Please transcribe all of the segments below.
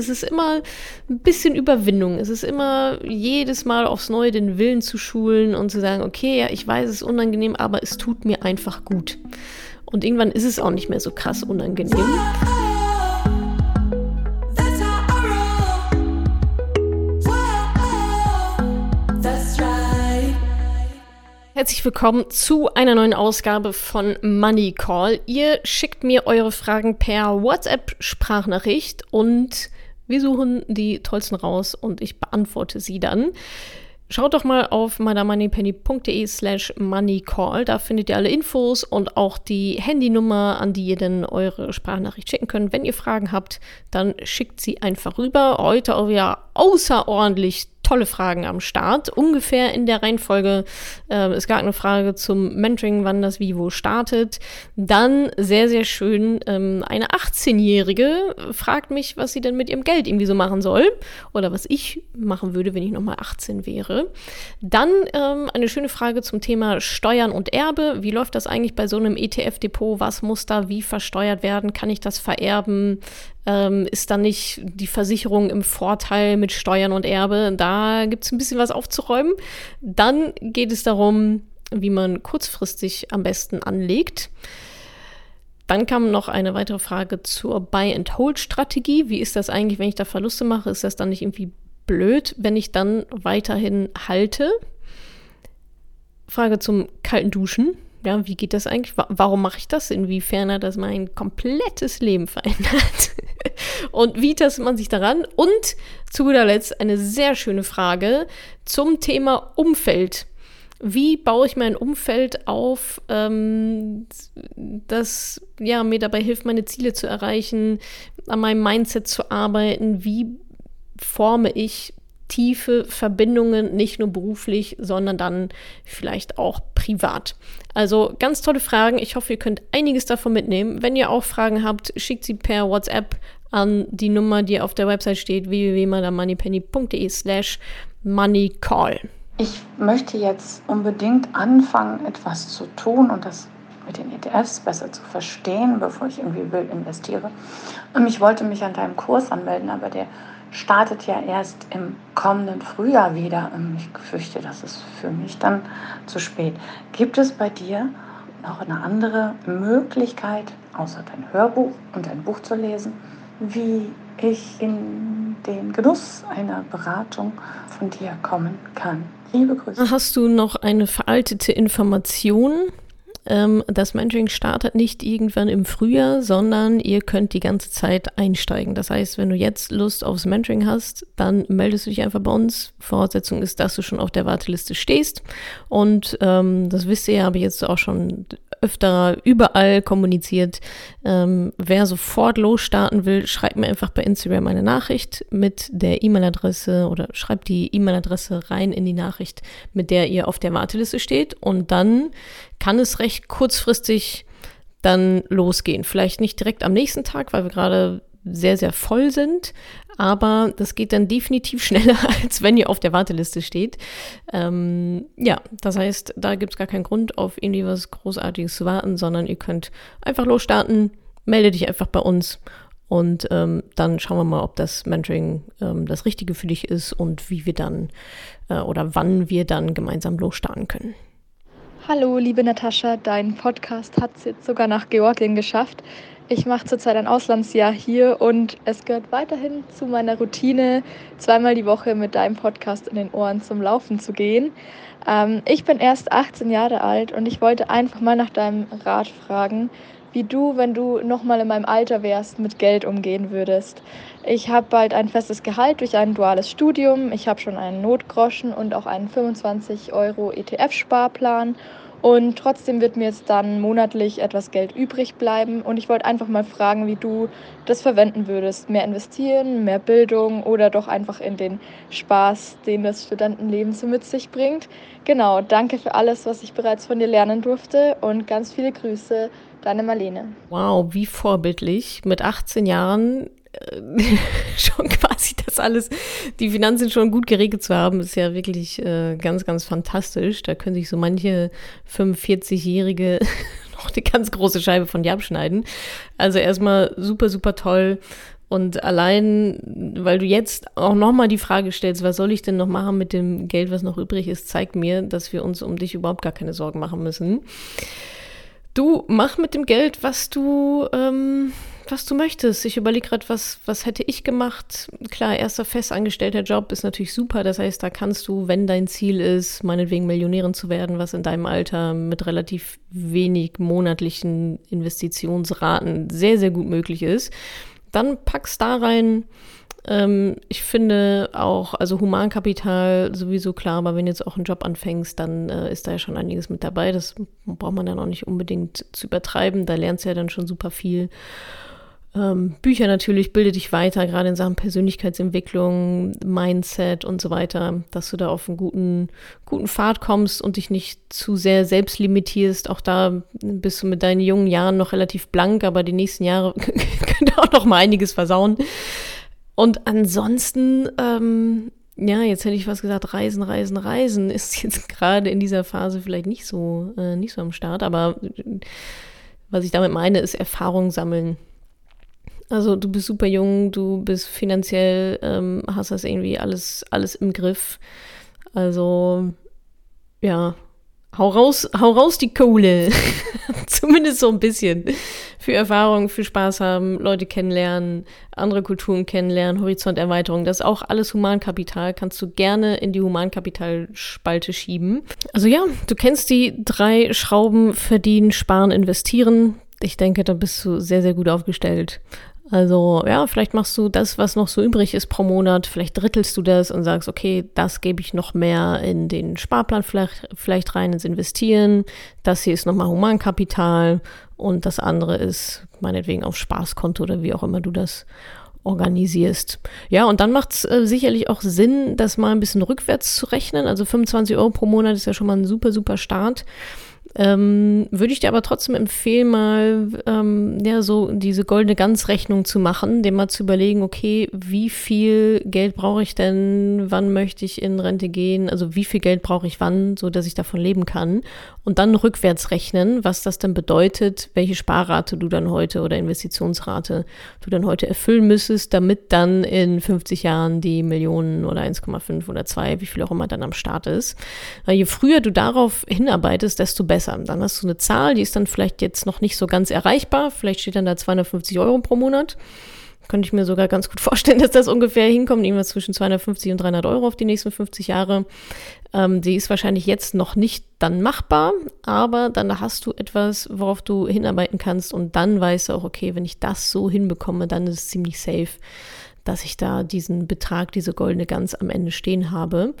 Es ist immer ein bisschen Überwindung. Es ist immer jedes Mal aufs Neue den Willen zu schulen und zu sagen, okay, ja, ich weiß, es ist unangenehm, aber es tut mir einfach gut. Und irgendwann ist es auch nicht mehr so krass unangenehm. Herzlich willkommen zu einer neuen Ausgabe von Money Call. Ihr schickt mir eure Fragen per WhatsApp-Sprachnachricht und wir suchen die tollsten raus und ich beantworte sie dann. Schaut doch mal auf madamoneypenny.de slash moneycall. Da findet ihr alle Infos und auch die Handynummer, an die ihr dann eure Sprachnachricht schicken könnt. Wenn ihr Fragen habt, dann schickt sie einfach rüber. Heute auch wieder außerordentlich tolle Fragen am Start. Ungefähr in der Reihenfolge. Äh, es gab eine Frage zum Mentoring, wann das Vivo startet. Dann sehr, sehr schön. Ähm, eine 18-Jährige fragt mich, was sie denn mit ihrem Geld irgendwie so machen soll. Oder was ich machen würde, wenn ich nochmal 18 wäre. Dann ähm, eine schöne Frage zum Thema Steuern und Erbe. Wie läuft das eigentlich bei so einem ETF-Depot? Was muss da wie versteuert werden? Kann ich das vererben? Ähm, ist dann nicht die Versicherung im Vorteil mit Steuern und Erbe. Da gibt es ein bisschen was aufzuräumen. Dann geht es darum, wie man kurzfristig am besten anlegt. Dann kam noch eine weitere Frage zur Buy-and-Hold-Strategie. Wie ist das eigentlich, wenn ich da Verluste mache? Ist das dann nicht irgendwie blöd, wenn ich dann weiterhin halte? Frage zum kalten Duschen ja, wie geht das eigentlich? Warum mache ich das? Inwiefern hat das mein komplettes Leben verändert? Und wie tastet man sich daran? Und zu guter Letzt eine sehr schöne Frage zum Thema Umfeld. Wie baue ich mein Umfeld auf, ähm, das ja, mir dabei hilft, meine Ziele zu erreichen, an meinem Mindset zu arbeiten? Wie forme ich tiefe Verbindungen, nicht nur beruflich, sondern dann vielleicht auch privat. Also ganz tolle Fragen. Ich hoffe, ihr könnt einiges davon mitnehmen. Wenn ihr auch Fragen habt, schickt sie per WhatsApp an die Nummer, die auf der Website steht, www.madamoneypenny.de slash moneycall. Ich möchte jetzt unbedingt anfangen, etwas zu tun und das mit den ETFs besser zu verstehen, bevor ich irgendwie wild investiere. Und ich wollte mich an deinem Kurs anmelden, aber der startet ja erst im kommenden Frühjahr wieder. Ich fürchte, das ist für mich dann zu spät. Gibt es bei dir noch eine andere Möglichkeit, außer dein Hörbuch und dein Buch zu lesen, wie ich in den Genuss einer Beratung von dir kommen kann? Liebe Grüße. Hast du noch eine veraltete Information ähm, das Mentoring startet nicht irgendwann im Frühjahr, sondern ihr könnt die ganze Zeit einsteigen. Das heißt, wenn du jetzt Lust aufs Mentoring hast, dann meldest du dich einfach bei uns. Voraussetzung ist, dass du schon auf der Warteliste stehst. Und ähm, das wisst ihr, habe ich jetzt auch schon öfter überall kommuniziert. Ähm, wer sofort losstarten will, schreibt mir einfach bei Instagram eine Nachricht mit der E-Mail-Adresse oder schreibt die E-Mail-Adresse rein in die Nachricht, mit der ihr auf der Warteliste steht. Und dann kann es recht kurzfristig dann losgehen. Vielleicht nicht direkt am nächsten Tag, weil wir gerade sehr, sehr voll sind. Aber das geht dann definitiv schneller, als wenn ihr auf der Warteliste steht. Ähm, ja, das heißt, da gibt es gar keinen Grund, auf irgendwie was Großartiges zu warten, sondern ihr könnt einfach losstarten, melde dich einfach bei uns und ähm, dann schauen wir mal, ob das Mentoring ähm, das Richtige für dich ist und wie wir dann äh, oder wann wir dann gemeinsam losstarten können. Hallo, liebe Natascha, dein Podcast hat es jetzt sogar nach Georgien geschafft. Ich mache zurzeit ein Auslandsjahr hier und es gehört weiterhin zu meiner Routine, zweimal die Woche mit deinem Podcast in den Ohren zum Laufen zu gehen. Ähm, ich bin erst 18 Jahre alt und ich wollte einfach mal nach deinem Rat fragen, wie du, wenn du nochmal in meinem Alter wärst, mit Geld umgehen würdest. Ich habe bald ein festes Gehalt durch ein duales Studium. Ich habe schon einen Notgroschen und auch einen 25 Euro ETF-Sparplan und trotzdem wird mir jetzt dann monatlich etwas Geld übrig bleiben. Und ich wollte einfach mal fragen, wie du das verwenden würdest. Mehr investieren, mehr Bildung oder doch einfach in den Spaß, den das Studentenleben so mit sich bringt. Genau, danke für alles, was ich bereits von dir lernen durfte und ganz viele Grüße. Deine Marlene. Wow, wie vorbildlich. Mit 18 Jahren schon quasi das alles, die Finanzen schon gut geregelt zu haben, ist ja wirklich äh, ganz, ganz fantastisch. Da können sich so manche 45-Jährige noch eine ganz große Scheibe von dir abschneiden. Also erstmal super, super toll. Und allein, weil du jetzt auch nochmal die Frage stellst, was soll ich denn noch machen mit dem Geld, was noch übrig ist, zeigt mir, dass wir uns um dich überhaupt gar keine Sorgen machen müssen. Du mach mit dem Geld, was du, ähm, was du möchtest. Ich überlege gerade, was, was hätte ich gemacht? Klar, erster festangestellter Job ist natürlich super. Das heißt, da kannst du, wenn dein Ziel ist, meinetwegen Millionärin zu werden, was in deinem Alter mit relativ wenig monatlichen Investitionsraten sehr, sehr gut möglich ist, dann pack's da rein. Ähm, ich finde auch, also Humankapital sowieso klar, aber wenn du jetzt auch einen Job anfängst, dann äh, ist da ja schon einiges mit dabei. Das braucht man dann auch nicht unbedingt zu übertreiben. Da lernst du ja dann schon super viel. Ähm, Bücher natürlich, bilde dich weiter, gerade in Sachen Persönlichkeitsentwicklung, Mindset und so weiter, dass du da auf einen guten, guten Pfad kommst und dich nicht zu sehr selbst limitierst. Auch da bist du mit deinen jungen Jahren noch relativ blank, aber die nächsten Jahre könnte auch noch mal einiges versauen. Und ansonsten, ähm, ja, jetzt hätte ich was gesagt, Reisen, Reisen, Reisen ist jetzt gerade in dieser Phase vielleicht nicht so, äh, nicht so am Start, aber was ich damit meine, ist Erfahrung sammeln. Also du bist super jung, du bist finanziell, ähm, hast das irgendwie alles, alles im Griff. Also ja, hau raus, hau raus die Kohle. Zumindest so ein bisschen. Für Erfahrung, für Spaß haben, Leute kennenlernen, andere Kulturen kennenlernen, Horizonterweiterung. Das ist auch alles Humankapital. Kannst du gerne in die Humankapitalspalte schieben. Also ja, du kennst die drei Schrauben verdienen, sparen, investieren. Ich denke, da bist du sehr, sehr gut aufgestellt. Also ja, vielleicht machst du das, was noch so übrig ist pro Monat, vielleicht drittelst du das und sagst, okay, das gebe ich noch mehr in den Sparplan vielleicht, vielleicht rein ins Investieren, das hier ist nochmal Humankapital und das andere ist meinetwegen auf Spaßkonto oder wie auch immer du das organisierst. Ja, und dann macht es äh, sicherlich auch Sinn, das mal ein bisschen rückwärts zu rechnen. Also 25 Euro pro Monat ist ja schon mal ein super, super Start. Ähm, würde ich dir aber trotzdem empfehlen, mal ähm, ja, so diese goldene Ganzrechnung zu machen, dem mal zu überlegen, okay, wie viel Geld brauche ich denn, wann möchte ich in Rente gehen, also wie viel Geld brauche ich wann, so dass ich davon leben kann. Und dann rückwärts rechnen, was das dann bedeutet, welche Sparrate du dann heute oder Investitionsrate du dann heute erfüllen müsstest, damit dann in 50 Jahren die Millionen oder 1,5 oder 2, wie viel auch immer dann am Start ist. Weil je früher du darauf hinarbeitest, desto besser verbessern. Dann hast du eine Zahl, die ist dann vielleicht jetzt noch nicht so ganz erreichbar. Vielleicht steht dann da 250 Euro pro Monat. Könnte ich mir sogar ganz gut vorstellen, dass das ungefähr hinkommt, irgendwas zwischen 250 und 300 Euro auf die nächsten 50 Jahre. Ähm, die ist wahrscheinlich jetzt noch nicht dann machbar, aber dann hast du etwas, worauf du hinarbeiten kannst und dann weißt du auch, okay, wenn ich das so hinbekomme, dann ist es ziemlich safe, dass ich da diesen Betrag, diese goldene Gans am Ende stehen habe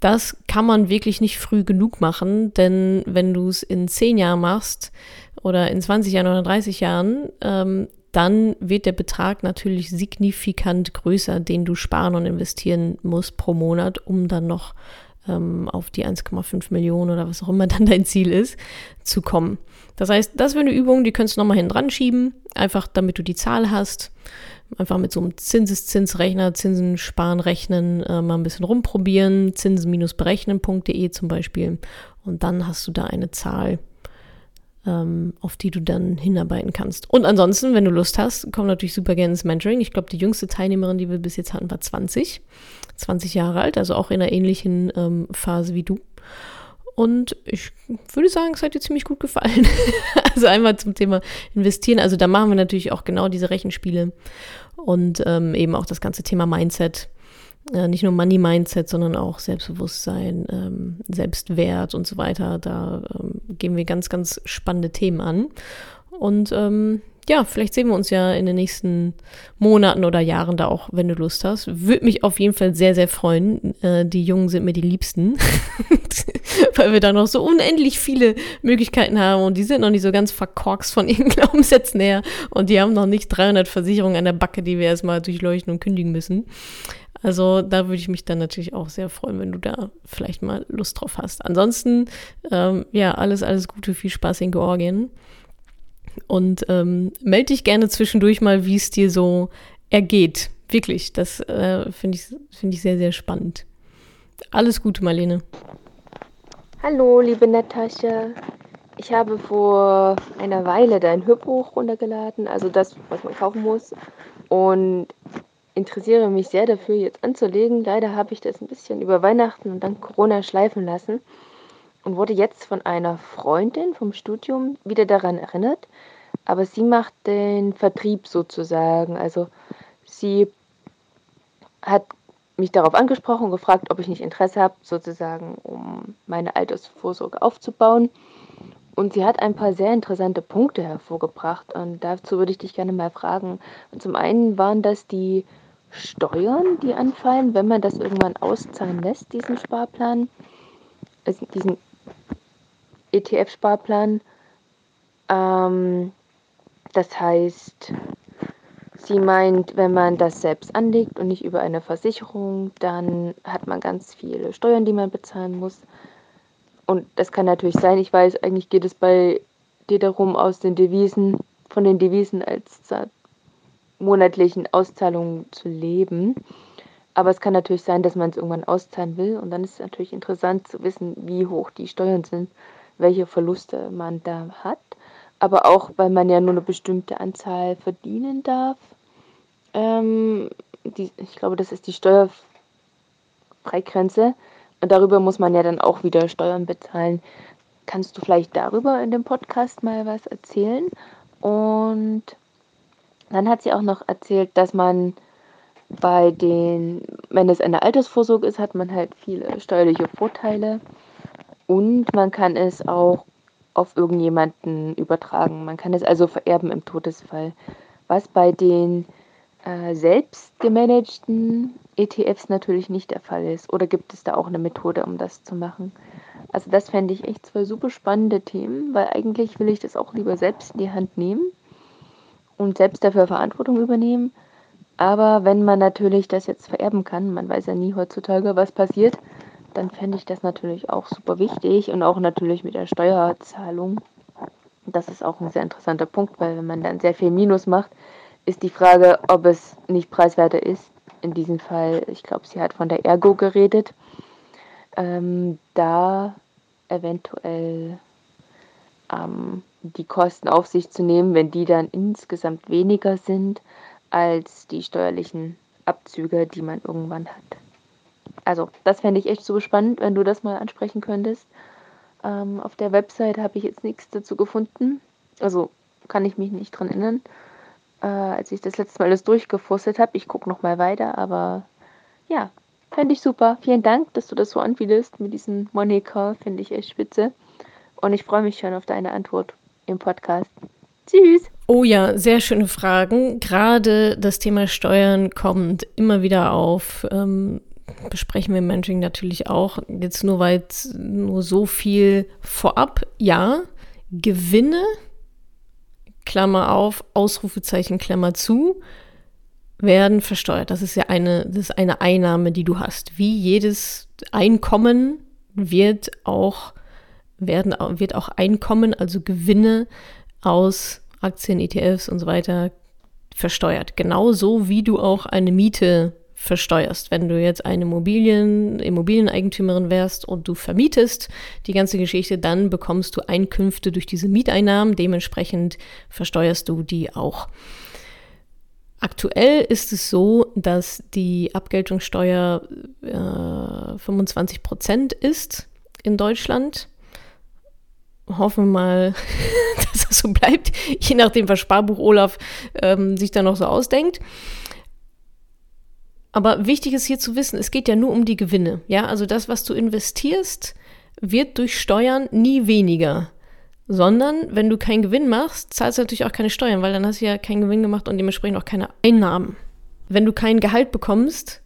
das kann man wirklich nicht früh genug machen, denn wenn du es in zehn Jahren machst oder in 20 Jahren oder 30 Jahren, ähm, dann wird der Betrag natürlich signifikant größer, den du sparen und investieren musst pro Monat, um dann noch ähm, auf die 1,5 Millionen oder was auch immer dann dein Ziel ist, zu kommen. Das heißt, das wäre eine Übung, die könntest du nochmal hinten dran schieben, einfach damit du die Zahl hast einfach mit so einem Zinseszinsrechner, Zinsen sparen, rechnen, äh, mal ein bisschen rumprobieren, zinsen-berechnen.de zum Beispiel. Und dann hast du da eine Zahl, ähm, auf die du dann hinarbeiten kannst. Und ansonsten, wenn du Lust hast, komm natürlich super gerne ins Mentoring. Ich glaube, die jüngste Teilnehmerin, die wir bis jetzt hatten, war 20. 20 Jahre alt, also auch in einer ähnlichen ähm, Phase wie du. Und ich würde sagen, es hat dir ziemlich gut gefallen. also einmal zum Thema investieren. Also da machen wir natürlich auch genau diese Rechenspiele und ähm, eben auch das ganze Thema Mindset. Äh, nicht nur Money Mindset, sondern auch Selbstbewusstsein, ähm, Selbstwert und so weiter. Da ähm, gehen wir ganz, ganz spannende Themen an. Und ähm, ja, vielleicht sehen wir uns ja in den nächsten Monaten oder Jahren da auch, wenn du Lust hast. Würde mich auf jeden Fall sehr, sehr freuen. Äh, die Jungen sind mir die Liebsten, weil wir da noch so unendlich viele Möglichkeiten haben und die sind noch nicht so ganz verkorkst von ihren Glaubenssätzen her und die haben noch nicht 300 Versicherungen an der Backe, die wir erstmal durchleuchten und kündigen müssen. Also da würde ich mich dann natürlich auch sehr freuen, wenn du da vielleicht mal Lust drauf hast. Ansonsten, ähm, ja, alles, alles Gute, viel Spaß in Georgien. Und ähm, melde dich gerne zwischendurch mal, wie es dir so ergeht. Wirklich, das äh, finde ich, find ich sehr, sehr spannend. Alles Gute, Marlene. Hallo, liebe Natascha. Ich habe vor einer Weile dein Hörbuch runtergeladen, also das, was man kaufen muss. Und interessiere mich sehr dafür, jetzt anzulegen. Leider habe ich das ein bisschen über Weihnachten und dann Corona schleifen lassen und wurde jetzt von einer Freundin vom Studium wieder daran erinnert. Aber sie macht den Vertrieb sozusagen. Also sie hat mich darauf angesprochen und gefragt, ob ich nicht Interesse habe, sozusagen, um meine Altersvorsorge aufzubauen. Und sie hat ein paar sehr interessante Punkte hervorgebracht und dazu würde ich dich gerne mal fragen. Zum einen waren das die Steuern, die anfallen, wenn man das irgendwann auszahlen lässt, diesen Sparplan, also diesen ETF-Sparplan. Ähm, das heißt, sie meint, wenn man das selbst anlegt und nicht über eine Versicherung, dann hat man ganz viele Steuern, die man bezahlen muss. Und das kann natürlich sein, ich weiß, eigentlich geht es bei dir darum, aus den Devisen, von den Devisen als monatlichen Auszahlungen zu leben. Aber es kann natürlich sein, dass man es irgendwann auszahlen will. Und dann ist es natürlich interessant zu wissen, wie hoch die Steuern sind, welche Verluste man da hat. Aber auch, weil man ja nur eine bestimmte Anzahl verdienen darf. Ähm, die, ich glaube, das ist die Steuerfreigrenze. Und darüber muss man ja dann auch wieder Steuern bezahlen. Kannst du vielleicht darüber in dem Podcast mal was erzählen? Und dann hat sie auch noch erzählt, dass man bei den, wenn es eine Altersvorsorge ist, hat man halt viele steuerliche Vorteile und man kann es auch auf irgendjemanden übertragen. Man kann es also vererben im Todesfall. Was bei den äh, selbst gemanagten ETFs natürlich nicht der Fall ist. Oder gibt es da auch eine Methode, um das zu machen? Also das fände ich echt zwei super spannende Themen, weil eigentlich will ich das auch lieber selbst in die Hand nehmen und selbst dafür Verantwortung übernehmen. Aber wenn man natürlich das jetzt vererben kann, man weiß ja nie heutzutage, was passiert, dann fände ich das natürlich auch super wichtig und auch natürlich mit der Steuerzahlung. Das ist auch ein sehr interessanter Punkt, weil wenn man dann sehr viel Minus macht, ist die Frage, ob es nicht preiswerter ist. In diesem Fall, ich glaube, sie hat von der Ergo geredet, ähm, da eventuell ähm, die Kosten auf sich zu nehmen, wenn die dann insgesamt weniger sind als die steuerlichen Abzüge, die man irgendwann hat. Also, das fände ich echt so spannend, wenn du das mal ansprechen könntest. Ähm, auf der Website habe ich jetzt nichts dazu gefunden. Also kann ich mich nicht dran erinnern, äh, als ich das letzte Mal das durchgefurstet habe. Ich gucke nochmal weiter, aber ja, fände ich super. Vielen Dank, dass du das so anbietest mit diesem Money Call. Finde ich echt spitze. Und ich freue mich schon auf deine Antwort im Podcast. Tschüss. Oh ja, sehr schöne Fragen. Gerade das Thema Steuern kommt immer wieder auf. Ähm, besprechen wir im Mentoring natürlich auch. Jetzt nur weit, nur so viel vorab. Ja, Gewinne, Klammer auf, Ausrufezeichen, Klammer zu, werden versteuert. Das ist ja eine, das ist eine Einnahme, die du hast. Wie jedes Einkommen wird auch werden, wird auch Einkommen, also Gewinne aus Aktien, ETFs und so weiter versteuert. Genauso wie du auch eine Miete versteuerst. Wenn du jetzt eine Immobilien, Immobilieneigentümerin wärst und du vermietest die ganze Geschichte, dann bekommst du Einkünfte durch diese Mieteinnahmen. Dementsprechend versteuerst du die auch. Aktuell ist es so, dass die Abgeltungssteuer äh, 25 Prozent ist in Deutschland hoffen wir mal, dass das so bleibt, je nachdem, was Sparbuch Olaf ähm, sich da noch so ausdenkt. Aber wichtig ist hier zu wissen, es geht ja nur um die Gewinne. Ja, also das, was du investierst, wird durch Steuern nie weniger. Sondern, wenn du keinen Gewinn machst, zahlst du natürlich auch keine Steuern, weil dann hast du ja keinen Gewinn gemacht und dementsprechend auch keine Einnahmen. Wenn du kein Gehalt bekommst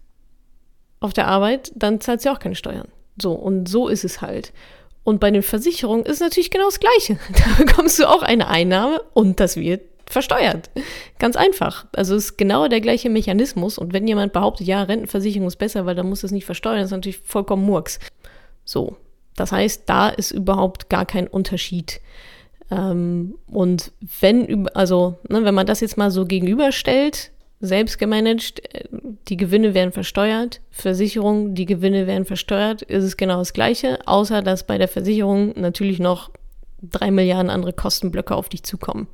auf der Arbeit, dann zahlst du auch keine Steuern. So, und so ist es halt. Und bei den Versicherungen ist es natürlich genau das Gleiche. Da bekommst du auch eine Einnahme und das wird versteuert. Ganz einfach. Also es ist genau der gleiche Mechanismus. Und wenn jemand behauptet, ja, Rentenversicherung ist besser, weil da muss es nicht versteuern, ist natürlich vollkommen Murks. So. Das heißt, da ist überhaupt gar kein Unterschied. Ähm, und wenn, also, ne, wenn man das jetzt mal so gegenüberstellt, selbst gemanagt, äh, die Gewinne werden versteuert, Versicherung, die Gewinne werden versteuert, ist es genau das gleiche, außer dass bei der Versicherung natürlich noch drei Milliarden andere Kostenblöcke auf dich zukommen.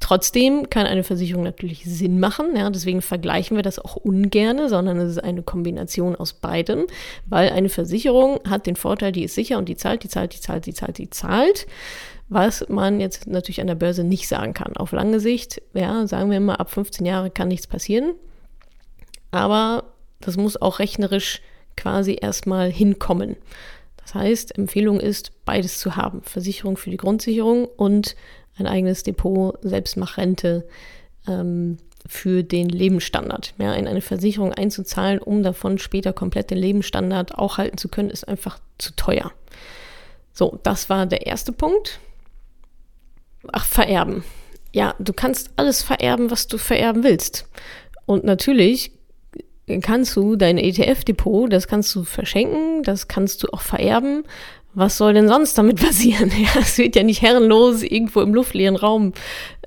Trotzdem kann eine Versicherung natürlich Sinn machen, ja, deswegen vergleichen wir das auch ungerne, sondern es ist eine Kombination aus beidem, weil eine Versicherung hat den Vorteil, die ist sicher und die zahlt, die zahlt, die zahlt, die zahlt, die zahlt, was man jetzt natürlich an der Börse nicht sagen kann. Auf lange Sicht, ja, sagen wir mal, ab 15 Jahre kann nichts passieren, aber das muss auch rechnerisch quasi erstmal hinkommen. Das heißt, Empfehlung ist, beides zu haben. Versicherung für die Grundsicherung und ein eigenes Depot, Selbstmachrente ähm, für den Lebensstandard. Ja, in eine Versicherung einzuzahlen, um davon später komplett den Lebensstandard auch halten zu können, ist einfach zu teuer. So, das war der erste Punkt. Ach, vererben. Ja, du kannst alles vererben, was du vererben willst. Und natürlich kannst du dein ETF-Depot, das kannst du verschenken, das kannst du auch vererben was soll denn sonst damit passieren? Ja, es wird ja nicht herrenlos irgendwo im luftleeren Raum.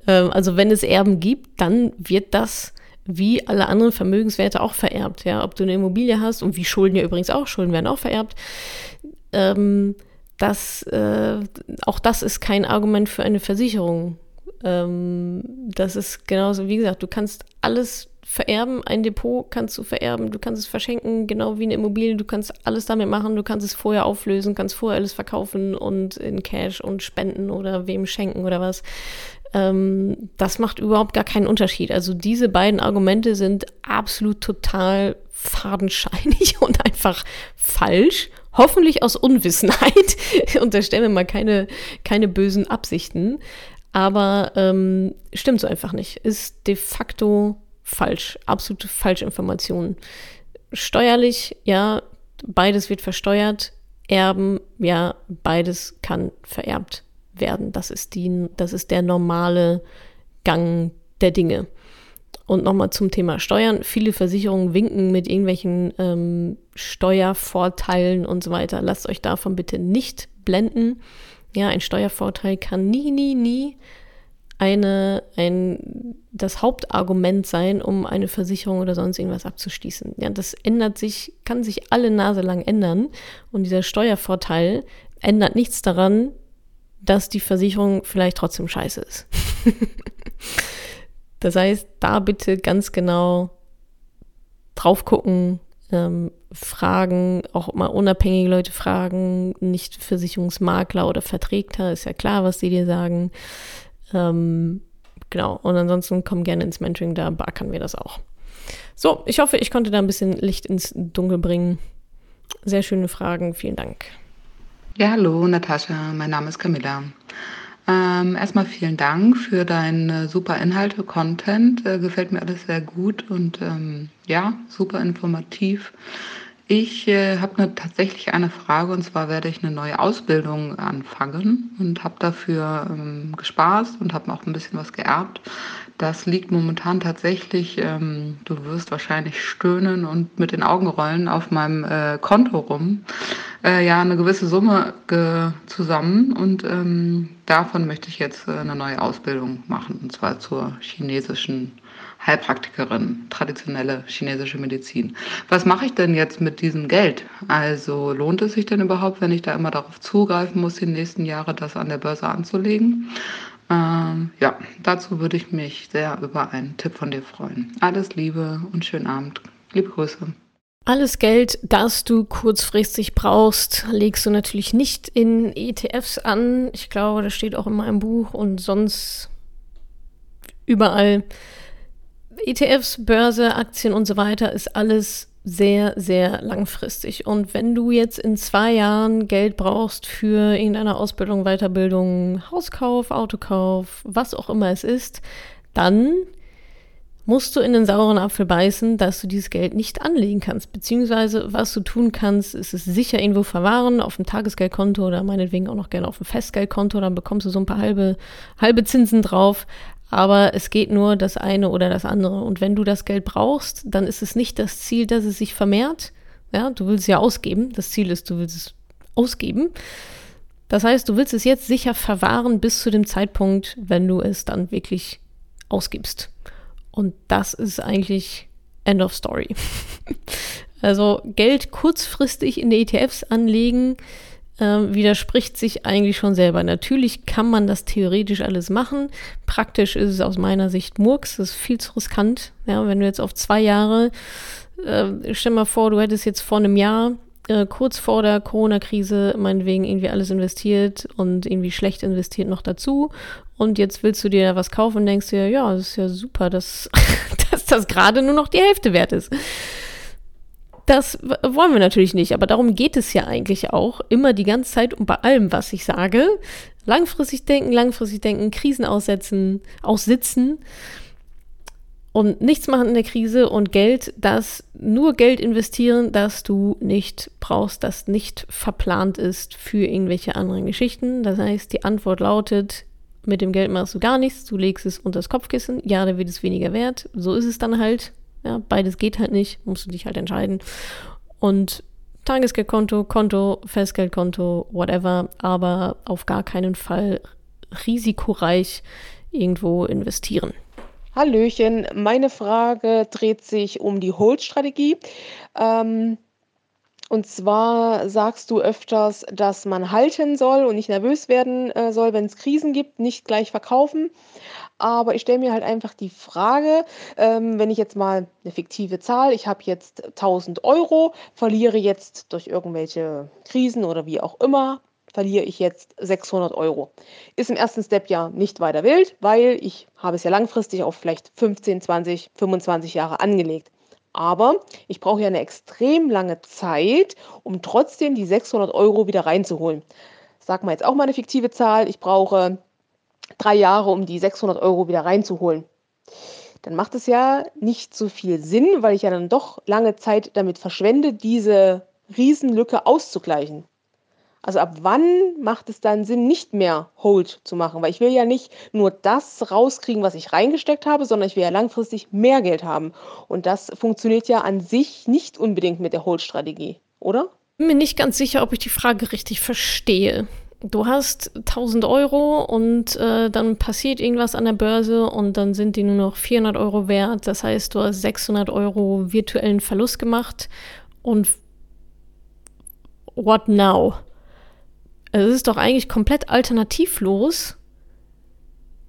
Ähm, also wenn es Erben gibt, dann wird das wie alle anderen Vermögenswerte auch vererbt. Ja, ob du eine Immobilie hast und wie Schulden ja übrigens auch, Schulden werden auch vererbt. Ähm, das, äh, auch das ist kein Argument für eine Versicherung. Ähm, das ist genauso, wie gesagt, du kannst alles vererben. Ein Depot kannst du vererben, du kannst es verschenken, genau wie eine Immobilie. Du kannst alles damit machen. Du kannst es vorher auflösen, kannst vorher alles verkaufen und in Cash und spenden oder wem schenken oder was. Ähm, das macht überhaupt gar keinen Unterschied. Also diese beiden Argumente sind absolut total fadenscheinig und einfach falsch. Hoffentlich aus Unwissenheit. Unterstellen wir mal keine, keine bösen Absichten. Aber ähm, stimmt so einfach nicht. Ist de facto falsch, absolute Falschinformationen. Steuerlich, ja, beides wird versteuert. Erben, ja, beides kann vererbt werden. Das ist, die, das ist der normale Gang der Dinge. Und nochmal zum Thema Steuern. Viele Versicherungen winken mit irgendwelchen ähm, Steuervorteilen und so weiter. Lasst euch davon bitte nicht blenden. Ja, ein Steuervorteil kann nie, nie, nie eine, ein, das Hauptargument sein, um eine Versicherung oder sonst irgendwas abzuschließen. Ja, das ändert sich, kann sich alle Nase lang ändern. Und dieser Steuervorteil ändert nichts daran, dass die Versicherung vielleicht trotzdem scheiße ist. das heißt, da bitte ganz genau drauf gucken, ähm, fragen, auch mal unabhängige Leute fragen, nicht Versicherungsmakler oder Verträgter, ist ja klar, was die dir sagen. Ähm, genau. Und ansonsten komm gerne ins Mentoring, da beackern wir das auch. So, ich hoffe, ich konnte da ein bisschen Licht ins Dunkel bringen. Sehr schöne Fragen. Vielen Dank. Ja, hallo, Natascha. Mein Name ist Camilla. Ähm, erstmal vielen Dank für deine super Inhalte, Content. Äh, gefällt mir alles sehr gut und ähm, ja, super informativ. Ich äh, habe ne, tatsächlich eine Frage und zwar werde ich eine neue Ausbildung anfangen und habe dafür ähm, gespaßt und habe auch ein bisschen was geerbt. Das liegt momentan tatsächlich, ähm, du wirst wahrscheinlich stöhnen und mit den Augen rollen auf meinem äh, Konto rum. Äh, ja, eine gewisse Summe zusammen und ähm, davon möchte ich jetzt äh, eine neue Ausbildung machen und zwar zur chinesischen Heilpraktikerin, traditionelle chinesische Medizin. Was mache ich denn jetzt mit diesem Geld? Also lohnt es sich denn überhaupt, wenn ich da immer darauf zugreifen muss, die nächsten Jahre das an der Börse anzulegen? Ähm, ja, dazu würde ich mich sehr über einen Tipp von dir freuen. Alles Liebe und schönen Abend. Liebe Grüße. Alles Geld, das du kurzfristig brauchst, legst du natürlich nicht in ETFs an. Ich glaube, das steht auch in meinem Buch und sonst überall. ETFs, Börse, Aktien und so weiter ist alles sehr, sehr langfristig. Und wenn du jetzt in zwei Jahren Geld brauchst für irgendeine Ausbildung, Weiterbildung, Hauskauf, Autokauf, was auch immer es ist, dann musst du in den sauren Apfel beißen, dass du dieses Geld nicht anlegen kannst. Beziehungsweise, was du tun kannst, ist es sicher irgendwo verwahren, auf dem Tagesgeldkonto oder meinetwegen auch noch gerne auf dem Festgeldkonto, dann bekommst du so ein paar halbe, halbe Zinsen drauf aber es geht nur das eine oder das andere. Und wenn du das Geld brauchst, dann ist es nicht das Ziel, dass es sich vermehrt. Ja, du willst es ja ausgeben. Das Ziel ist, du willst es ausgeben. Das heißt, du willst es jetzt sicher verwahren bis zu dem Zeitpunkt, wenn du es dann wirklich ausgibst. Und das ist eigentlich End of Story. also Geld kurzfristig in die ETFs anlegen äh, widerspricht sich eigentlich schon selber. Natürlich kann man das theoretisch alles machen. Praktisch ist es aus meiner Sicht Murks. Das ist viel zu riskant. Ja, wenn du jetzt auf zwei Jahre, äh, stell mal vor, du hättest jetzt vor einem Jahr äh, kurz vor der Corona-Krise meinetwegen irgendwie alles investiert und irgendwie schlecht investiert noch dazu. Und jetzt willst du dir was kaufen und denkst dir, ja, das ist ja super, dass, dass das gerade nur noch die Hälfte wert ist. Das wollen wir natürlich nicht, aber darum geht es ja eigentlich auch immer die ganze Zeit und bei allem, was ich sage. Langfristig denken, langfristig denken, Krisen aussetzen, aussitzen und nichts machen in der Krise und Geld, das nur Geld investieren, das du nicht brauchst, das nicht verplant ist für irgendwelche anderen Geschichten. Das heißt, die Antwort lautet, mit dem Geld machst du gar nichts, du legst es unter das Kopfkissen, ja, da wird es weniger wert. So ist es dann halt. Ja, beides geht halt nicht, musst du dich halt entscheiden. Und Tagesgeldkonto, Konto, Festgeldkonto, whatever, aber auf gar keinen Fall risikoreich irgendwo investieren. Hallöchen, meine Frage dreht sich um die Hold-Strategie. Ähm, und zwar sagst du öfters, dass man halten soll und nicht nervös werden äh, soll, wenn es Krisen gibt, nicht gleich verkaufen. Aber ich stelle mir halt einfach die Frage, ähm, wenn ich jetzt mal eine fiktive Zahl, ich habe jetzt 1000 Euro, verliere jetzt durch irgendwelche Krisen oder wie auch immer verliere ich jetzt 600 Euro. Ist im ersten Step ja nicht weiter wild, weil ich habe es ja langfristig auf vielleicht 15, 20, 25 Jahre angelegt. Aber ich brauche ja eine extrem lange Zeit, um trotzdem die 600 Euro wieder reinzuholen. Sag mal jetzt auch mal eine fiktive Zahl. Ich brauche drei Jahre, um die 600 Euro wieder reinzuholen. Dann macht es ja nicht so viel Sinn, weil ich ja dann doch lange Zeit damit verschwende, diese Riesenlücke auszugleichen. Also ab wann macht es dann Sinn, nicht mehr Hold zu machen? Weil ich will ja nicht nur das rauskriegen, was ich reingesteckt habe, sondern ich will ja langfristig mehr Geld haben. Und das funktioniert ja an sich nicht unbedingt mit der Hold-Strategie, oder? Bin mir nicht ganz sicher, ob ich die Frage richtig verstehe. Du hast 1000 Euro und äh, dann passiert irgendwas an der Börse und dann sind die nur noch 400 Euro wert. Das heißt, du hast 600 Euro virtuellen Verlust gemacht und what now? Es ist doch eigentlich komplett alternativlos,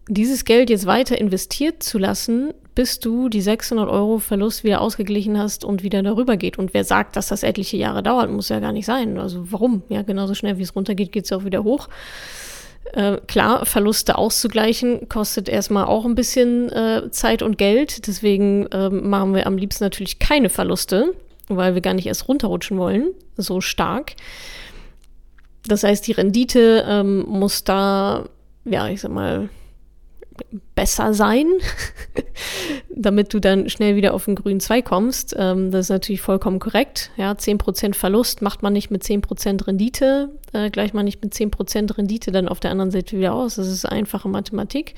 dieses Geld jetzt weiter investiert zu lassen, bis du die 600 Euro Verlust wieder ausgeglichen hast und wieder darüber geht. Und wer sagt, dass das etliche Jahre dauert, muss ja gar nicht sein. Also warum? Ja, genauso schnell wie es runtergeht, geht es ja auch wieder hoch. Äh, klar, Verluste auszugleichen kostet erstmal auch ein bisschen äh, Zeit und Geld. Deswegen äh, machen wir am liebsten natürlich keine Verluste, weil wir gar nicht erst runterrutschen wollen, so stark. Das heißt, die Rendite ähm, muss da, ja, ich sag mal, besser sein, damit du dann schnell wieder auf den grünen Zweig kommst. Ähm, das ist natürlich vollkommen korrekt. Ja, 10% Verlust macht man nicht mit 10% Rendite, äh, gleich man nicht mit 10% Rendite dann auf der anderen Seite wieder aus. Das ist einfache Mathematik.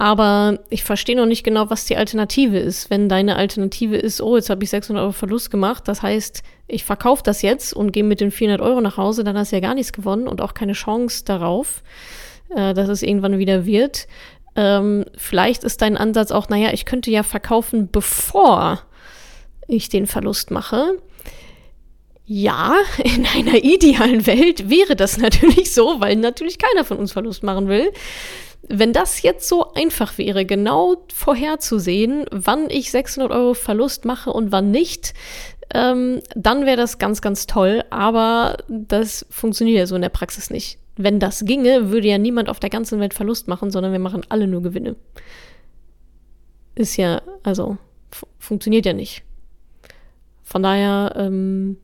Aber ich verstehe noch nicht genau, was die Alternative ist. Wenn deine Alternative ist, oh, jetzt habe ich 600 Euro Verlust gemacht, das heißt, ich verkaufe das jetzt und gehe mit den 400 Euro nach Hause, dann hast du ja gar nichts gewonnen und auch keine Chance darauf, äh, dass es irgendwann wieder wird. Ähm, vielleicht ist dein Ansatz auch, naja, ich könnte ja verkaufen, bevor ich den Verlust mache. Ja, in einer idealen Welt wäre das natürlich so, weil natürlich keiner von uns Verlust machen will. Wenn das jetzt so einfach wäre, genau vorherzusehen, wann ich 600 Euro Verlust mache und wann nicht, ähm, dann wäre das ganz, ganz toll. Aber das funktioniert ja so in der Praxis nicht. Wenn das ginge, würde ja niemand auf der ganzen Welt Verlust machen, sondern wir machen alle nur Gewinne. Ist ja, also, funktioniert ja nicht. Von daher, ähm,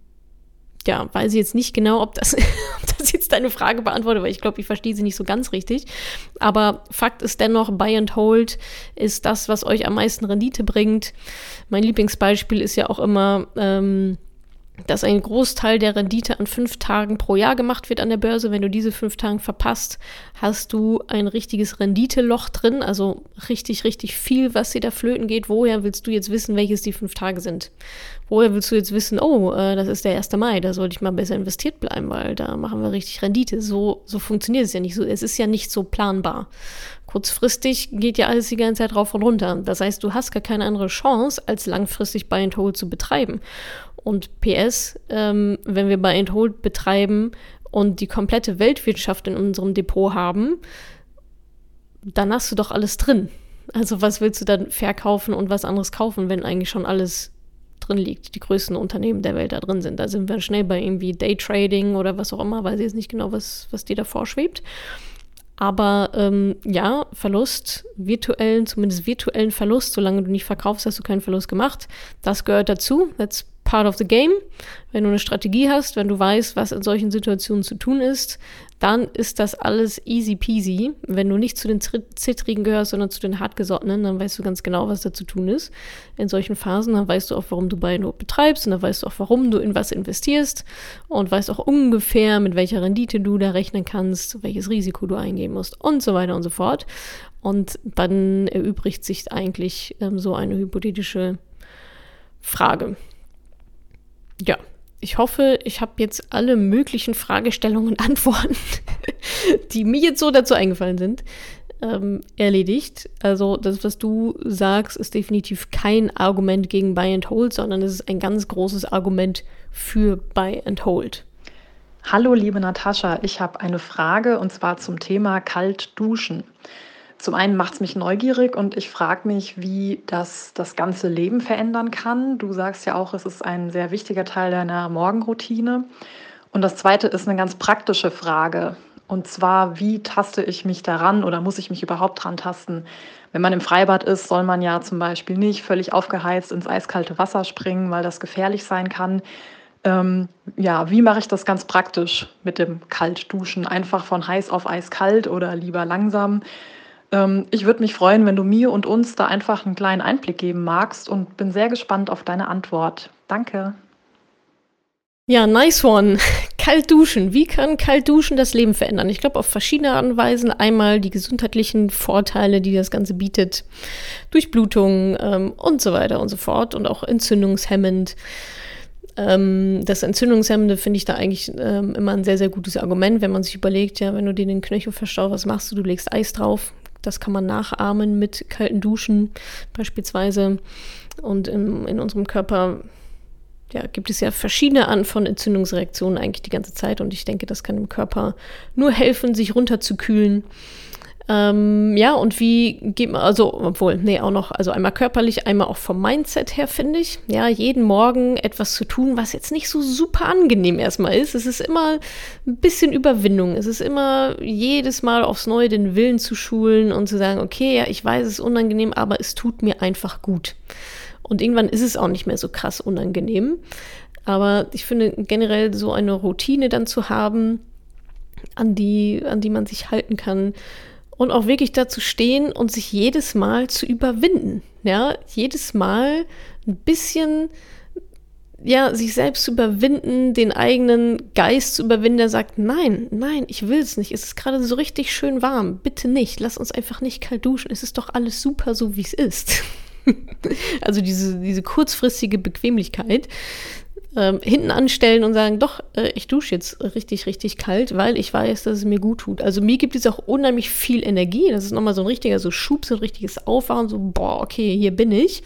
ja, weiß ich jetzt nicht genau, ob das, ob das jetzt deine Frage beantwortet, weil ich glaube, ich verstehe sie nicht so ganz richtig. Aber Fakt ist dennoch, Buy and Hold ist das, was euch am meisten Rendite bringt. Mein Lieblingsbeispiel ist ja auch immer, ähm, dass ein Großteil der Rendite an fünf Tagen pro Jahr gemacht wird an der Börse. Wenn du diese fünf Tage verpasst, hast du ein richtiges Renditeloch drin, also richtig, richtig viel, was dir da flöten geht. Woher willst du jetzt wissen, welches die fünf Tage sind? Woher willst du jetzt wissen, oh, äh, das ist der 1. Mai, da sollte ich mal besser investiert bleiben, weil da machen wir richtig Rendite. So, so funktioniert es ja nicht. So, es ist ja nicht so planbar. Kurzfristig geht ja alles die ganze Zeit rauf und runter. Das heißt, du hast gar keine andere Chance, als langfristig Buy and Hold zu betreiben. Und PS, ähm, wenn wir and Hold betreiben und die komplette Weltwirtschaft in unserem Depot haben, dann hast du doch alles drin. Also was willst du dann verkaufen und was anderes kaufen, wenn eigentlich schon alles drin liegt, die größten Unternehmen der Welt da drin sind. Da sind wir schnell bei irgendwie Daytrading oder was auch immer, weiß ich jetzt nicht genau, was, was dir da vorschwebt. Aber ähm, ja, Verlust, virtuellen, zumindest virtuellen Verlust, solange du nicht verkaufst, hast du keinen Verlust gemacht. Das gehört dazu. That's part of the game. Wenn du eine Strategie hast, wenn du weißt, was in solchen Situationen zu tun ist, dann ist das alles easy peasy. Wenn du nicht zu den Zittrigen gehörst, sondern zu den Hartgesottenen, dann weißt du ganz genau, was da zu tun ist. In solchen Phasen, dann weißt du auch, warum du bei Not betreibst und dann weißt du auch, warum du in was investierst und weißt auch ungefähr, mit welcher Rendite du da rechnen kannst, welches Risiko du eingehen musst und so weiter und so fort. Und dann erübrigt sich eigentlich ähm, so eine hypothetische Frage. Ja, ich hoffe, ich habe jetzt alle möglichen Fragestellungen und Antworten, die mir jetzt so dazu eingefallen sind, ähm, erledigt. Also das, was du sagst, ist definitiv kein Argument gegen Buy and Hold, sondern es ist ein ganz großes Argument für Buy and Hold. Hallo liebe Natascha, ich habe eine Frage und zwar zum Thema kalt duschen. Zum einen macht es mich neugierig und ich frage mich, wie das das ganze Leben verändern kann. Du sagst ja auch, es ist ein sehr wichtiger Teil deiner Morgenroutine. Und das zweite ist eine ganz praktische Frage. Und zwar, wie taste ich mich daran oder muss ich mich überhaupt dran tasten? Wenn man im Freibad ist, soll man ja zum Beispiel nicht völlig aufgeheizt ins eiskalte Wasser springen, weil das gefährlich sein kann. Ähm, ja, wie mache ich das ganz praktisch mit dem Kaltduschen? Einfach von heiß auf eiskalt oder lieber langsam? Ähm, ich würde mich freuen, wenn du mir und uns da einfach einen kleinen Einblick geben magst und bin sehr gespannt auf deine Antwort. Danke. Ja, nice one. Kalt duschen. Wie kann kalt duschen das Leben verändern? Ich glaube auf verschiedene Art und Weisen. Einmal die gesundheitlichen Vorteile, die das Ganze bietet, Durchblutung ähm, und so weiter und so fort und auch entzündungshemmend. Ähm, das Entzündungshemmende finde ich da eigentlich ähm, immer ein sehr, sehr gutes Argument, wenn man sich überlegt, ja, wenn du dir den Knöchel verstaust, was machst du? Du legst Eis drauf, das kann man nachahmen mit kalten Duschen beispielsweise. Und in, in unserem Körper ja, gibt es ja verschiedene Arten von Entzündungsreaktionen eigentlich die ganze Zeit. Und ich denke, das kann dem Körper nur helfen, sich runterzukühlen. Ähm, ja, und wie geht man, also, obwohl, nee, auch noch, also einmal körperlich, einmal auch vom Mindset her, finde ich. Ja, jeden Morgen etwas zu tun, was jetzt nicht so super angenehm erstmal ist. Es ist immer ein bisschen Überwindung. Es ist immer jedes Mal aufs Neue den Willen zu schulen und zu sagen, okay, ja, ich weiß, es ist unangenehm, aber es tut mir einfach gut. Und irgendwann ist es auch nicht mehr so krass unangenehm. Aber ich finde generell so eine Routine dann zu haben, an die, an die man sich halten kann, und auch wirklich dazu stehen und sich jedes Mal zu überwinden. Ja, jedes Mal ein bisschen, ja, sich selbst zu überwinden, den eigenen Geist zu überwinden, der sagt, nein, nein, ich will es nicht. Es ist gerade so richtig schön warm. Bitte nicht. Lass uns einfach nicht kalt duschen. Es ist doch alles super, so wie es ist. also diese, diese kurzfristige Bequemlichkeit ähm, hinten anstellen und sagen, doch, äh, ich dusche jetzt richtig, richtig kalt, weil ich weiß, dass es mir gut tut. Also mir gibt es auch unheimlich viel Energie. Das ist nochmal so ein richtiger so Schub, so ein richtiges Aufwachen, so, boah, okay, hier bin ich.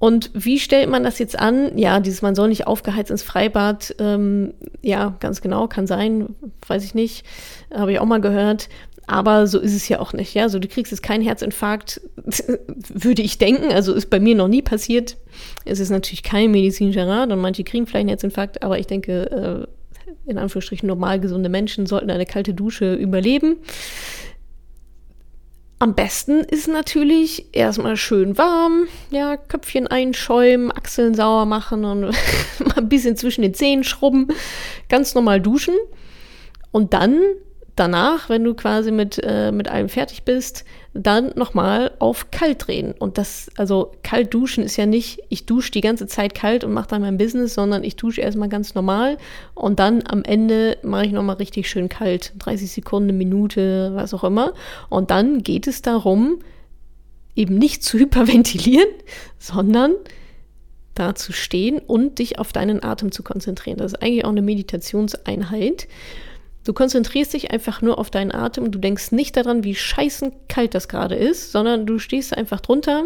Und wie stellt man das jetzt an? Ja, dieses, man soll nicht aufgeheizt ins Freibad. Ähm, ja, ganz genau, kann sein, weiß ich nicht. Habe ich auch mal gehört. Aber so ist es ja auch nicht. Ja, so du kriegst jetzt keinen Herzinfarkt, würde ich denken. Also ist bei mir noch nie passiert. Es ist natürlich kein medizinischer Rat und manche kriegen vielleicht einen Herzinfarkt, aber ich denke, äh, in Anführungsstrichen normal gesunde Menschen sollten eine kalte Dusche überleben. Am besten ist natürlich erstmal schön warm, ja, Köpfchen einschäumen, Achseln sauer machen und mal ein bisschen zwischen den Zähnen schrubben, ganz normal duschen und dann danach, wenn du quasi mit, äh, mit allem fertig bist, dann nochmal auf kalt drehen. Und das, also kalt duschen ist ja nicht, ich dusche die ganze Zeit kalt und mache dann mein Business, sondern ich dusche erstmal ganz normal und dann am Ende mache ich nochmal richtig schön kalt. 30 Sekunden, Minute, was auch immer. Und dann geht es darum, eben nicht zu hyperventilieren, sondern da zu stehen und dich auf deinen Atem zu konzentrieren. Das ist eigentlich auch eine Meditationseinheit. Du konzentrierst dich einfach nur auf deinen Atem du denkst nicht daran, wie scheißen kalt das gerade ist, sondern du stehst einfach drunter,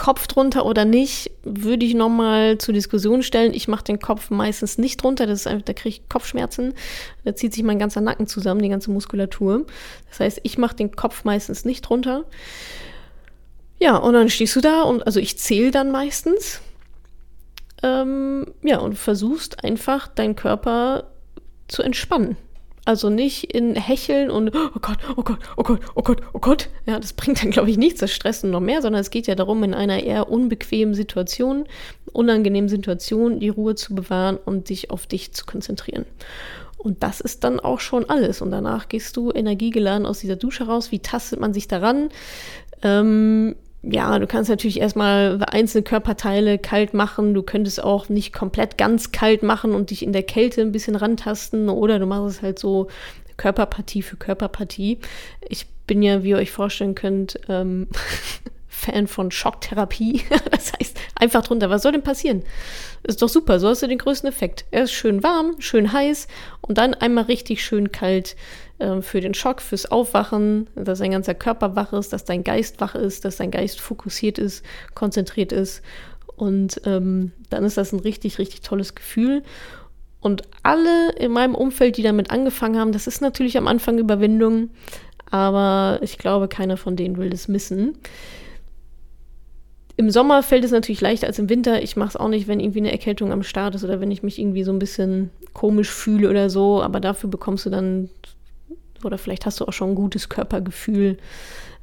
Kopf drunter oder nicht, würde ich nochmal zur Diskussion stellen. Ich mache den Kopf meistens nicht drunter, das ist einfach, da kriege ich Kopfschmerzen. Da zieht sich mein ganzer Nacken zusammen, die ganze Muskulatur. Das heißt, ich mache den Kopf meistens nicht drunter. Ja, und dann stehst du da und also ich zähle dann meistens. Ähm, ja, und versuchst einfach deinen Körper zu entspannen. Also nicht in Hecheln und oh Gott, oh Gott, oh Gott, oh Gott, oh Gott. Ja, das bringt dann, glaube ich, nichts, das Stressen noch mehr, sondern es geht ja darum, in einer eher unbequemen Situation, unangenehmen Situation die Ruhe zu bewahren und dich auf dich zu konzentrieren. Und das ist dann auch schon alles. Und danach gehst du energiegeladen aus dieser Dusche raus. Wie tastet man sich daran? Ähm, ja, du kannst natürlich erstmal einzelne Körperteile kalt machen. Du könntest auch nicht komplett ganz kalt machen und dich in der Kälte ein bisschen rantasten. Oder du machst es halt so Körperpartie für Körperpartie. Ich bin ja, wie ihr euch vorstellen könnt, ähm, Fan von Schocktherapie. das heißt, einfach drunter. Was soll denn passieren? Ist doch super, so hast du den größten Effekt. Er ist schön warm, schön heiß und dann einmal richtig schön kalt äh, für den Schock, fürs Aufwachen, dass dein ganzer Körper wach ist, dass dein Geist wach ist, dass dein Geist fokussiert ist, konzentriert ist. Und ähm, dann ist das ein richtig, richtig tolles Gefühl. Und alle in meinem Umfeld, die damit angefangen haben, das ist natürlich am Anfang Überwindung, aber ich glaube, keiner von denen will das missen. Im Sommer fällt es natürlich leichter als im Winter. Ich mache es auch nicht, wenn irgendwie eine Erkältung am Start ist oder wenn ich mich irgendwie so ein bisschen komisch fühle oder so. Aber dafür bekommst du dann, oder vielleicht hast du auch schon ein gutes Körpergefühl.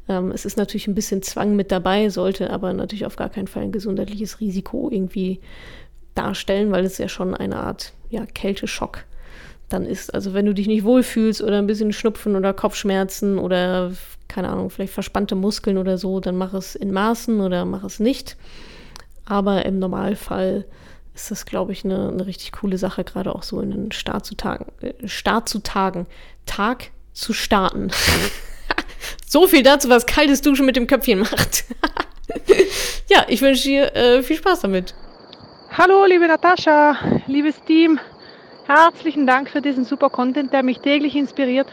Ähm, es ist natürlich ein bisschen Zwang mit dabei, sollte aber natürlich auf gar keinen Fall ein gesundheitliches Risiko irgendwie darstellen, weil es ja schon eine Art ja, Kälteschock dann ist. Also wenn du dich nicht wohlfühlst oder ein bisschen Schnupfen oder Kopfschmerzen oder keine Ahnung, vielleicht verspannte Muskeln oder so, dann mach es in Maßen oder mach es nicht. Aber im Normalfall ist das, glaube ich, eine, eine richtig coole Sache, gerade auch so in den Start zu tagen. Äh, Start zu tagen. Tag zu starten. so viel dazu, was kaltes Duschen mit dem Köpfchen macht. ja, ich wünsche dir äh, viel Spaß damit. Hallo, liebe Natascha, liebes Team. Herzlichen Dank für diesen super Content, der mich täglich inspiriert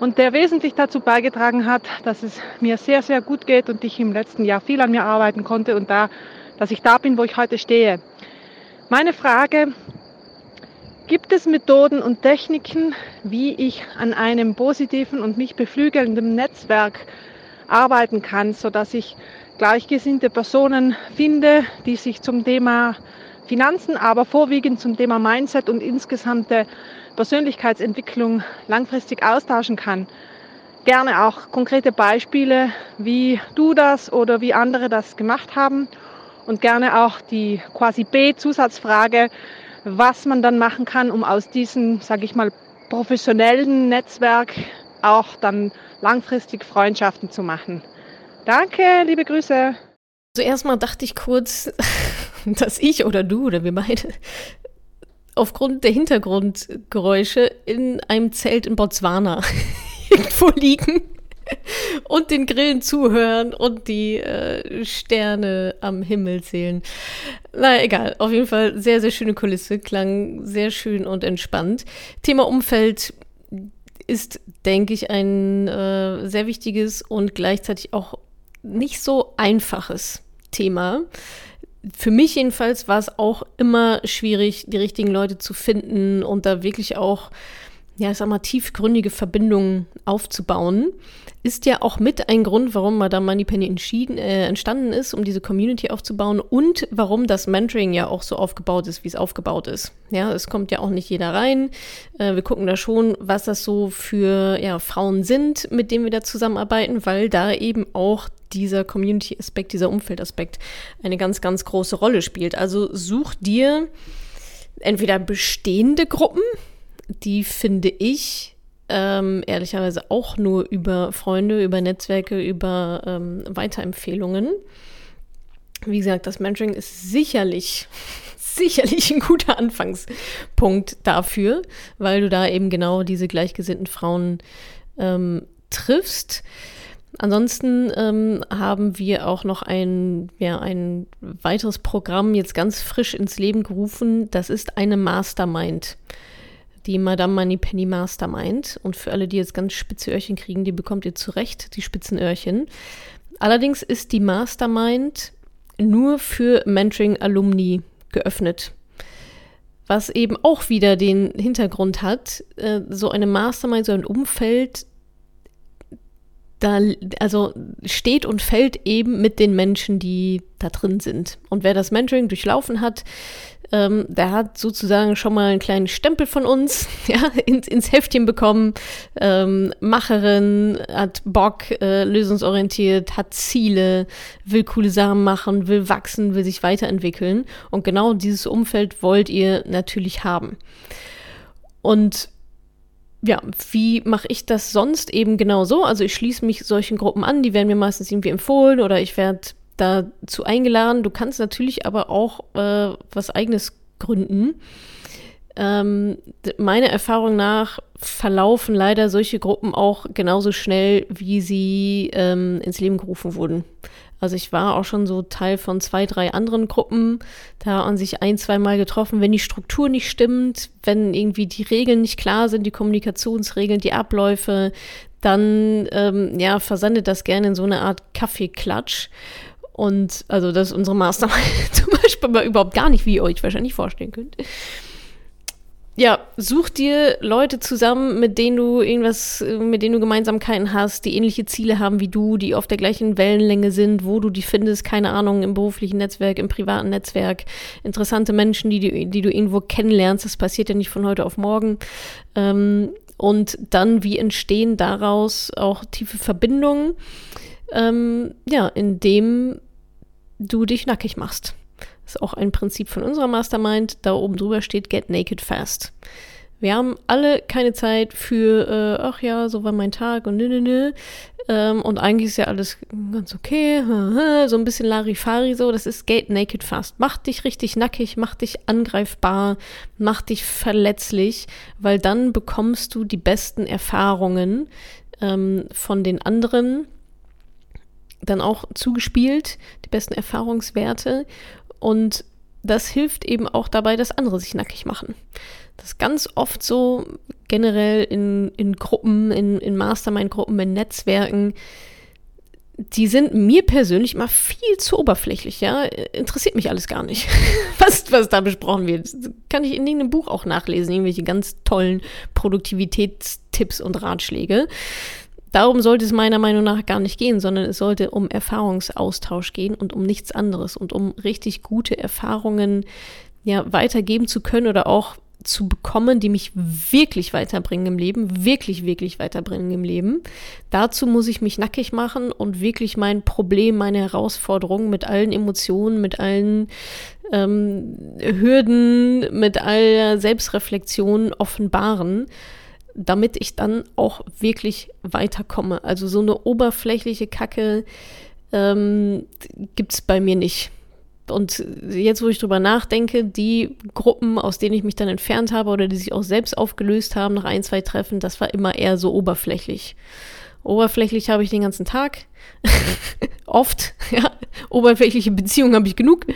und der wesentlich dazu beigetragen hat, dass es mir sehr, sehr gut geht und ich im letzten Jahr viel an mir arbeiten konnte und da, dass ich da bin, wo ich heute stehe. Meine Frage, gibt es Methoden und Techniken, wie ich an einem positiven und mich beflügelnden Netzwerk arbeiten kann, sodass ich gleichgesinnte Personen finde, die sich zum Thema Finanzen, aber vorwiegend zum Thema Mindset und insgesamte Persönlichkeitsentwicklung langfristig austauschen kann. Gerne auch konkrete Beispiele, wie du das oder wie andere das gemacht haben und gerne auch die quasi B-Zusatzfrage, was man dann machen kann, um aus diesem, sage ich mal, professionellen Netzwerk auch dann langfristig Freundschaften zu machen. Danke, liebe Grüße. Zuerst mal dachte ich kurz, dass ich oder du oder wir beide aufgrund der Hintergrundgeräusche in einem Zelt in Botswana irgendwo liegen und den Grillen zuhören und die äh, Sterne am Himmel zählen. Na egal, auf jeden Fall sehr, sehr schöne Kulisse, klang sehr schön und entspannt. Thema Umfeld ist, denke ich, ein äh, sehr wichtiges und gleichzeitig auch nicht so einfaches Thema für mich jedenfalls war es auch immer schwierig, die richtigen Leute zu finden und da wirklich auch, ja, ich sag mal, tiefgründige Verbindungen aufzubauen. Ist ja auch mit ein Grund, warum Madame Moneypenny entschieden, äh, entstanden ist, um diese Community aufzubauen und warum das Mentoring ja auch so aufgebaut ist, wie es aufgebaut ist. Ja, es kommt ja auch nicht jeder rein. Äh, wir gucken da schon, was das so für ja, Frauen sind, mit denen wir da zusammenarbeiten, weil da eben auch dieser Community-Aspekt, dieser Umfeldaspekt eine ganz, ganz große Rolle spielt. Also such dir entweder bestehende Gruppen, die finde ich ähm, ehrlicherweise auch nur über Freunde, über Netzwerke, über ähm, Weiterempfehlungen. Wie gesagt, das Mentoring ist sicherlich, sicherlich ein guter Anfangspunkt dafür, weil du da eben genau diese gleichgesinnten Frauen ähm, triffst. Ansonsten ähm, haben wir auch noch ein, ja, ein weiteres Programm jetzt ganz frisch ins Leben gerufen. Das ist eine Mastermind. Die Madame Moneypenny Mastermind. Und für alle, die jetzt ganz spitze Öhrchen kriegen, die bekommt ihr zurecht, die spitzen Öhrchen. Allerdings ist die Mastermind nur für Mentoring-Alumni geöffnet. Was eben auch wieder den Hintergrund hat, äh, so eine Mastermind, so ein Umfeld, da, also steht und fällt eben mit den Menschen, die da drin sind. Und wer das Mentoring durchlaufen hat, ähm, der hat sozusagen schon mal einen kleinen Stempel von uns ja, ins, ins Heftchen bekommen. Ähm, Macherin, hat Bock, äh, lösungsorientiert, hat Ziele, will coole Sachen machen, will wachsen, will sich weiterentwickeln. Und genau dieses Umfeld wollt ihr natürlich haben. Und ja, wie mache ich das sonst eben genau so? Also ich schließe mich solchen Gruppen an, die werden mir meistens irgendwie empfohlen oder ich werde dazu eingeladen. Du kannst natürlich aber auch äh, was eigenes gründen. Ähm, meiner Erfahrung nach verlaufen leider solche Gruppen auch genauso schnell, wie sie ähm, ins Leben gerufen wurden. Also ich war auch schon so Teil von zwei, drei anderen Gruppen. Da an sich ein, zwei Mal getroffen. Wenn die Struktur nicht stimmt, wenn irgendwie die Regeln nicht klar sind, die Kommunikationsregeln, die Abläufe, dann ähm, ja, versandet das gerne in so eine Art Kaffeeklatsch. Und also das ist unsere Mastermind zum Beispiel aber überhaupt gar nicht, wie ihr euch wahrscheinlich vorstellen könnt. Ja, such dir Leute zusammen, mit denen du irgendwas, mit denen du Gemeinsamkeiten hast, die ähnliche Ziele haben wie du, die auf der gleichen Wellenlänge sind, wo du die findest, keine Ahnung, im beruflichen Netzwerk, im privaten Netzwerk, interessante Menschen, die, die, die du irgendwo kennenlernst, das passiert ja nicht von heute auf morgen. Ähm, und dann, wie entstehen daraus auch tiefe Verbindungen? Ähm, ja, indem du dich nackig machst. Das ist auch ein Prinzip von unserer Mastermind. Da oben drüber steht Get Naked Fast. Wir haben alle keine Zeit für, äh, ach ja, so war mein Tag und nö, nö, nö. Ähm, und eigentlich ist ja alles ganz okay. So ein bisschen Larifari so. Das ist Get Naked Fast. Mach dich richtig nackig, mach dich angreifbar, mach dich verletzlich, weil dann bekommst du die besten Erfahrungen ähm, von den anderen dann auch zugespielt, die besten Erfahrungswerte. Und das hilft eben auch dabei, dass andere sich nackig machen. Das ist ganz oft so, generell in, in Gruppen, in, in Mastermind-Gruppen, in Netzwerken, die sind mir persönlich immer viel zu oberflächlich, ja. Interessiert mich alles gar nicht, was, was da besprochen wird. Das kann ich in irgendeinem Buch auch nachlesen, irgendwelche ganz tollen Produktivitätstipps und Ratschläge. Darum sollte es meiner Meinung nach gar nicht gehen, sondern es sollte um Erfahrungsaustausch gehen und um nichts anderes und um richtig gute Erfahrungen ja weitergeben zu können oder auch zu bekommen, die mich wirklich weiterbringen im Leben, wirklich, wirklich weiterbringen im Leben. Dazu muss ich mich nackig machen und wirklich mein Problem, meine Herausforderungen mit allen Emotionen, mit allen ähm, Hürden, mit aller Selbstreflexion offenbaren damit ich dann auch wirklich weiterkomme. Also so eine oberflächliche Kacke ähm, gibt es bei mir nicht. Und jetzt, wo ich drüber nachdenke, die Gruppen, aus denen ich mich dann entfernt habe oder die sich auch selbst aufgelöst haben nach ein, zwei Treffen, das war immer eher so oberflächlich. Oberflächlich habe ich den ganzen Tag. Oft, ja. Oberflächliche Beziehungen habe ich genug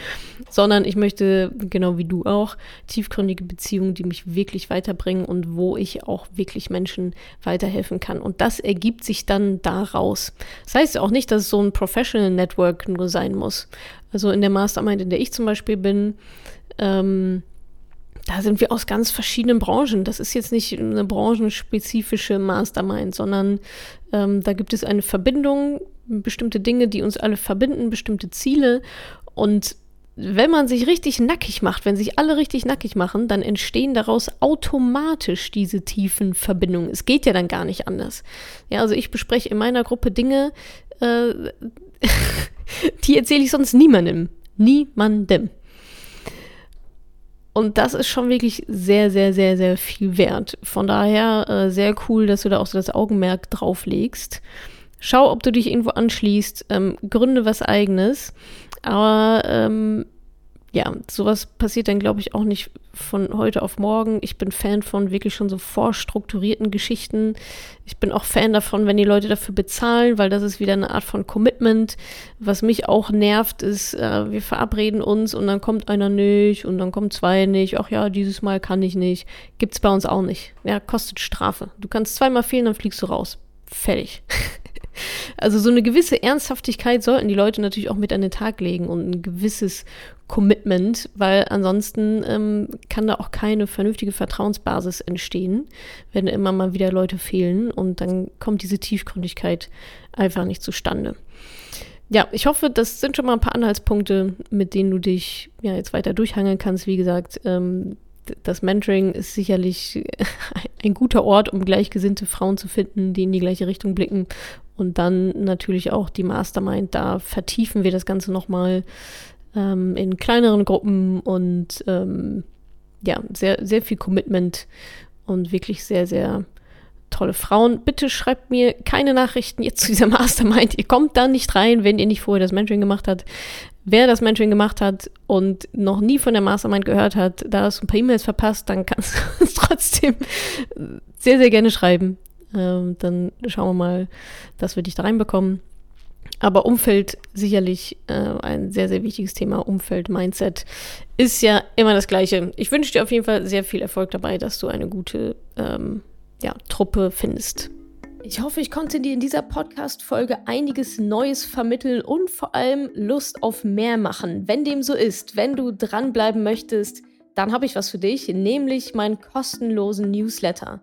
sondern ich möchte, genau wie du auch, tiefgründige Beziehungen, die mich wirklich weiterbringen und wo ich auch wirklich Menschen weiterhelfen kann. Und das ergibt sich dann daraus. Das heißt auch nicht, dass es so ein Professional Network nur sein muss. Also in der Mastermind, in der ich zum Beispiel bin, ähm, da sind wir aus ganz verschiedenen Branchen. Das ist jetzt nicht eine branchenspezifische Mastermind, sondern ähm, da gibt es eine Verbindung, bestimmte Dinge, die uns alle verbinden, bestimmte Ziele. Und wenn man sich richtig nackig macht, wenn sich alle richtig nackig machen, dann entstehen daraus automatisch diese tiefen Verbindungen. Es geht ja dann gar nicht anders. Ja, also ich bespreche in meiner Gruppe Dinge, äh, die erzähle ich sonst niemandem. Niemandem. Und das ist schon wirklich sehr, sehr, sehr, sehr viel wert. Von daher äh, sehr cool, dass du da auch so das Augenmerk drauf legst. Schau, ob du dich irgendwo anschließt, ähm, gründe was eigenes. Aber ähm, ja, sowas passiert dann, glaube ich, auch nicht von heute auf morgen. Ich bin Fan von wirklich schon so vorstrukturierten Geschichten. Ich bin auch Fan davon, wenn die Leute dafür bezahlen, weil das ist wieder eine Art von Commitment. Was mich auch nervt, ist, äh, wir verabreden uns und dann kommt einer nicht und dann kommen zwei nicht. Ach ja, dieses Mal kann ich nicht. Gibt's bei uns auch nicht. Ja, kostet Strafe. Du kannst zweimal fehlen, dann fliegst du raus Fertig. Also so eine gewisse Ernsthaftigkeit sollten die Leute natürlich auch mit an den Tag legen und ein gewisses Commitment, weil ansonsten ähm, kann da auch keine vernünftige Vertrauensbasis entstehen, wenn immer mal wieder Leute fehlen und dann kommt diese Tiefgründigkeit einfach nicht zustande. Ja, ich hoffe, das sind schon mal ein paar Anhaltspunkte, mit denen du dich ja jetzt weiter durchhangeln kannst. Wie gesagt, ähm, das Mentoring ist sicherlich ein guter Ort, um gleichgesinnte Frauen zu finden, die in die gleiche Richtung blicken. Und dann natürlich auch die Mastermind. Da vertiefen wir das Ganze nochmal ähm, in kleineren Gruppen und ähm, ja, sehr, sehr viel Commitment und wirklich sehr, sehr tolle Frauen. Bitte schreibt mir keine Nachrichten jetzt zu dieser Mastermind. Ihr kommt da nicht rein, wenn ihr nicht vorher das Mentoring gemacht habt. Wer das Mentoring gemacht hat und noch nie von der Mastermind gehört hat, da hast du ein paar E-Mails verpasst, dann kannst du uns trotzdem sehr, sehr gerne schreiben. Ähm, dann schauen wir mal, dass wir dich da reinbekommen. Aber Umfeld sicherlich äh, ein sehr, sehr wichtiges Thema. Umfeld, Mindset ist ja immer das Gleiche. Ich wünsche dir auf jeden Fall sehr viel Erfolg dabei, dass du eine gute ähm, ja, Truppe findest. Ich hoffe, ich konnte dir in dieser Podcast-Folge einiges Neues vermitteln und vor allem Lust auf mehr machen. Wenn dem so ist, wenn du dranbleiben möchtest, dann habe ich was für dich, nämlich meinen kostenlosen Newsletter.